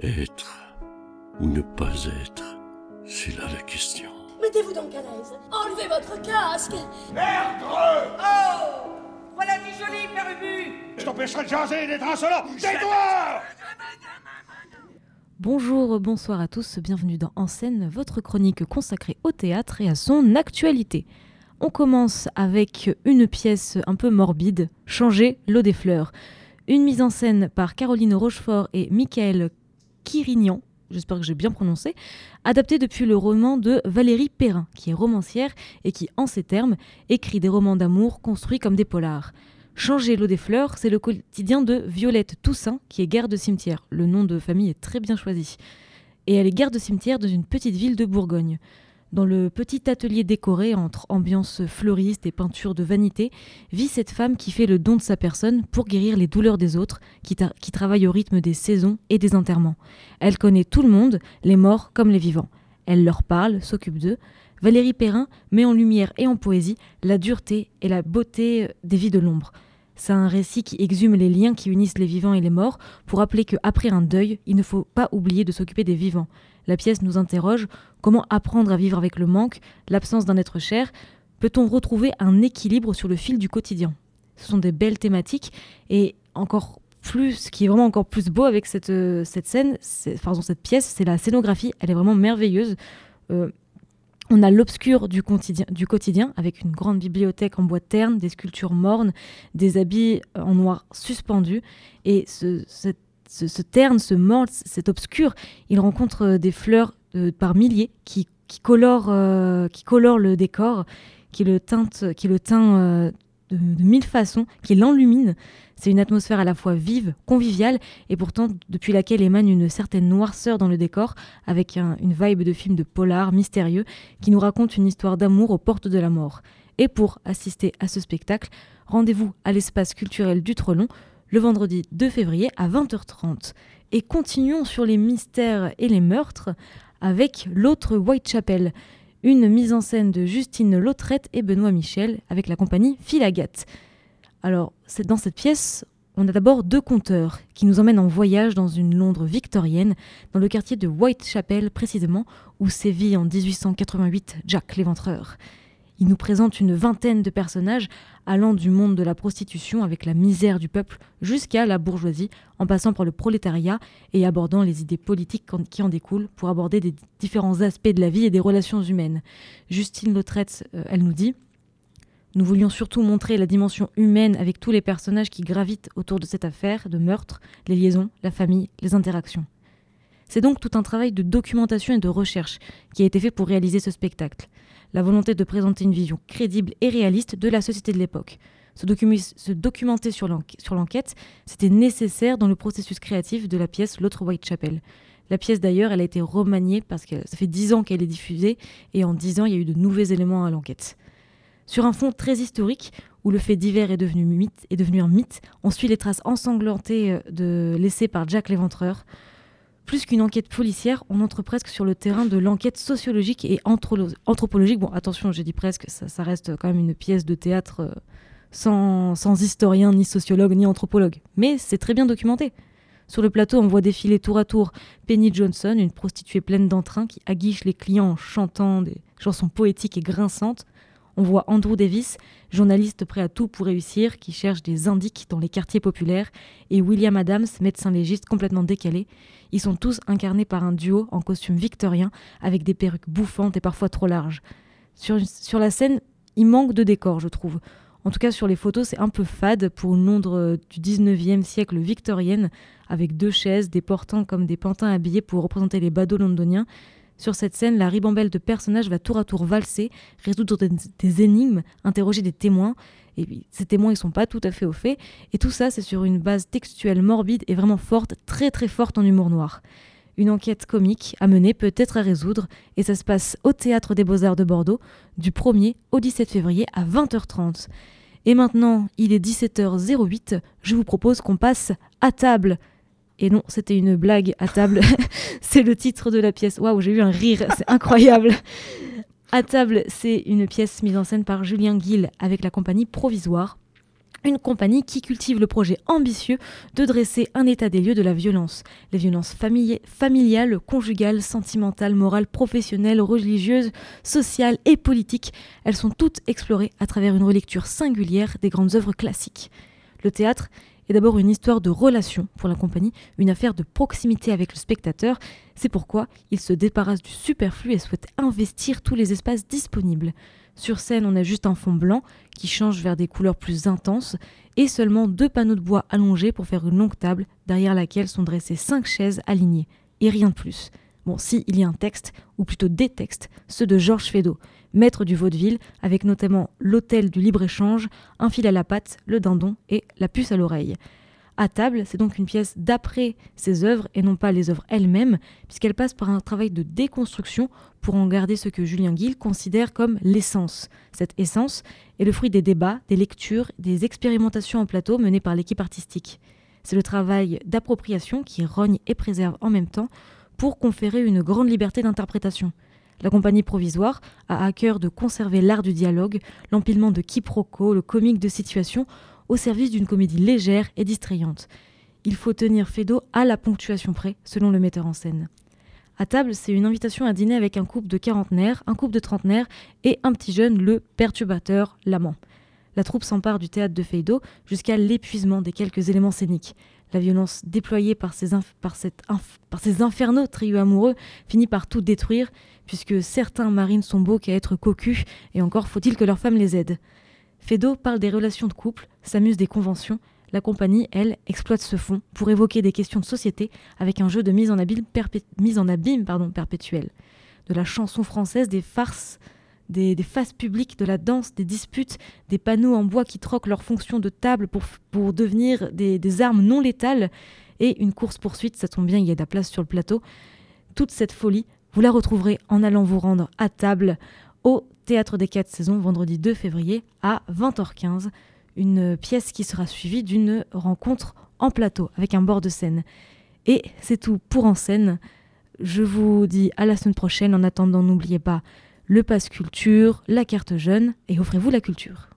Être ou ne pas être, c'est là la question. Mettez-vous donc à l'aise. Enlevez votre casque. Merde Oh Voilà du joli, Père Ubu Je t'empêcherai de jaser et d'être insolent Tais-toi Bonjour, bonsoir à tous, bienvenue dans En scène, votre chronique consacrée au théâtre et à son actualité. On commence avec une pièce un peu morbide, Changer l'eau des fleurs. Une mise en scène par Caroline Rochefort et Michael Quirignan, j'espère que j'ai bien prononcé, adaptée depuis le roman de Valérie Perrin, qui est romancière et qui, en ces termes, écrit des romans d'amour construits comme des polars. Changer l'eau des fleurs, c'est le quotidien de Violette Toussaint, qui est garde de cimetière. Le nom de famille est très bien choisi. Et elle est garde de cimetière dans une petite ville de Bourgogne. Dans le petit atelier décoré entre ambiance fleuriste et peinture de vanité, vit cette femme qui fait le don de sa personne pour guérir les douleurs des autres, qui, qui travaille au rythme des saisons et des enterrements. Elle connaît tout le monde, les morts comme les vivants. Elle leur parle, s'occupe d'eux. Valérie Perrin met en lumière et en poésie la dureté et la beauté des vies de l'ombre. C'est un récit qui exhume les liens qui unissent les vivants et les morts pour rappeler qu'après un deuil, il ne faut pas oublier de s'occuper des vivants. La pièce nous interroge comment apprendre à vivre avec le manque, l'absence d'un être cher? Peut-on retrouver un équilibre sur le fil du quotidien? Ce sont des belles thématiques et encore plus, ce qui est vraiment encore plus beau avec cette, euh, cette scène, pardon, cette pièce, c'est la scénographie. Elle est vraiment merveilleuse. Euh, on a l'obscur du quotidien, du quotidien, avec une grande bibliothèque en bois terne, des sculptures mornes, des habits en noir suspendus. Et ce, ce, terne, ce morne, cet obscur, il rencontre euh, des fleurs euh, par milliers qui, colorent, euh, qui le décor, qui le teintent, qui le teint de, mille façons, qui l'enluminent. C'est une atmosphère à la fois vive, conviviale, et pourtant depuis laquelle émane une certaine noirceur dans le décor, avec une vibe de film de polar mystérieux qui nous raconte une histoire d'amour aux portes de la mort. Et pour assister à ce spectacle, rendez-vous à l'espace culturel du Trelon le vendredi 2 février à 20h30. Et continuons sur les mystères et les meurtres avec l'autre Whitechapel, une mise en scène de Justine Lautrette et Benoît Michel avec la compagnie Philagat. Alors, dans cette pièce, on a d'abord deux conteurs qui nous emmènent en voyage dans une Londres victorienne, dans le quartier de Whitechapel précisément, où sévit en 1888 Jack l'Éventreur. Ils nous présentent une vingtaine de personnages allant du monde de la prostitution avec la misère du peuple jusqu'à la bourgeoisie, en passant par le prolétariat et abordant les idées politiques qui en découlent pour aborder des différents aspects de la vie et des relations humaines. Justine Lautrette, euh, elle nous dit nous voulions surtout montrer la dimension humaine avec tous les personnages qui gravitent autour de cette affaire de meurtre, les liaisons, la famille, les interactions. C'est donc tout un travail de documentation et de recherche qui a été fait pour réaliser ce spectacle. La volonté de présenter une vision crédible et réaliste de la société de l'époque. Se, documenter sur l'enquête, c'était nécessaire dans le processus créatif de la pièce L'autre Whitechapel. La pièce d'ailleurs, elle a été remaniée parce que ça fait dix ans qu'elle est diffusée et en dix ans, il y a eu de nouveaux éléments à l'enquête. Sur un fond très historique, où le fait divers est devenu, un mythe, on suit les traces ensanglantées euh, laissées par Jack l'Éventreur. Plus qu'une enquête policière, on entre presque sur le terrain de l'enquête sociologique et anthropologique. Bon, attention, j'ai dit presque, ça, reste quand même une pièce de théâtre euh, sans, sans historien, ni sociologue, ni anthropologue. Mais c'est très bien documenté. Sur le plateau, on voit défiler tour à tour Penny Johnson, une prostituée pleine d'entrain qui aguiche les clients en chantant des chansons poétiques et grinçantes. On voit Andrew Davis, journaliste prêt à tout pour réussir, qui cherche des indices dans les quartiers populaires, et William Adams, médecin légiste complètement décalé. Ils sont tous incarnés par un duo en costume victorien, avec des perruques bouffantes et parfois trop larges. Sur, sur la scène, il manque de décor, je trouve. En tout cas, sur les photos, c'est un peu fade pour une Londres du 19e siècle victorienne, avec deux chaises, des portants comme des pantins habillés pour représenter les badauds londoniens. Sur cette scène, la ribambelle de personnages va tour à tour valser, résoudre des, énigmes, interroger des témoins. Et ces témoins, ils sont pas tout à fait au fait. Et tout ça, c'est sur une base textuelle morbide et vraiment forte, très très forte en humour noir. Une enquête comique à mener, peut-être à résoudre, et ça se passe au Théâtre des Beaux-Arts de Bordeaux, du 1er au 17 février à 20h30. Et maintenant, il est 17h08, je vous propose qu'on passe à table. Et non, c'était une blague à table. c'est le titre de la pièce. Waouh, j'ai eu un rire, c'est incroyable. À table, c'est une pièce mise en scène par Julien Guil avec la compagnie Provisoire. une compagnie qui cultive le projet ambitieux de dresser un état des lieux de la violence. Les violences familiales, conjugales, sentimentales, morales, professionnelles, religieuses, sociales et politiques, elles sont toutes explorées à travers une relecture singulière des grandes œuvres classiques. Le théâtre d'abord une histoire de relation pour la compagnie, une affaire de proximité avec le spectateur. C'est pourquoi il se débarrasse du superflu et souhaite investir tous les espaces disponibles. Sur scène, on a juste un fond blanc qui change vers des couleurs plus intenses et seulement deux panneaux de bois allongés pour faire une longue table derrière laquelle sont dressées cinq chaises alignées. Et rien de plus. Bon, si, il y a un texte, ou plutôt des textes, ceux de Georges Feydeau, maître du vaudeville, avec notamment l'hôtel du libre-échange, un fil à la patte, le dindon et la puce à l'oreille à table. C'est donc une pièce d'après ses œuvres et non pas les œuvres elles-mêmes, puisqu'elle passe par un travail de déconstruction pour en garder ce que Julien Guil considère comme l'essence. Cette essence est le fruit des débats, des lectures, des expérimentations en plateau menées par l'équipe artistique. C'est le travail d'appropriation qui rogne et préserve en même temps pour conférer une grande liberté d'interprétation. La compagnie provisoire a à cœur de conserver l'art du dialogue, l'empilement de quiproquos, le comique de situation, au service d'une comédie légère et distrayante. Il faut tenir Fédo à la ponctuation près, selon le metteur en scène. À table, c'est une invitation à dîner avec un couple de quarantenaires, un couple de trentenaires et un petit jeune, le perturbateur, l'amant. La troupe s'empare du théâtre de Feydeau jusqu'à l'épuisement des quelques éléments scéniques. La violence déployée par ces, par, par ces infernaux trio amoureux finit par tout détruire, puisque certains marines sont beaux qu'à être cocus, et encore faut-il que leurs femmes les aident. Feydeau parle des relations de couple, s'amuse des conventions. La compagnie, elle, exploite ce fond pour évoquer des questions de société avec un jeu de mise en abîme, mise perpétuel. De la chanson française, des farces, des, faces publiques, de la danse, des disputes, des panneaux en bois qui troquent leur fonction de table pour, pour devenir des, des armes non létales et une course-poursuite, ça tombe bien, il y a de la place sur le plateau. Toute cette folie, vous la retrouverez en allant vous rendre à table au Théâtre des 4 saisons, vendredi 2 février à 20h15. Une pièce qui sera suivie d'une rencontre en plateau avec un bord de scène. Et c'est tout pour en scène. Je vous dis à la semaine prochaine. En attendant, n'oubliez pas le passe culture, la carte jeune et offrez-vous la culture.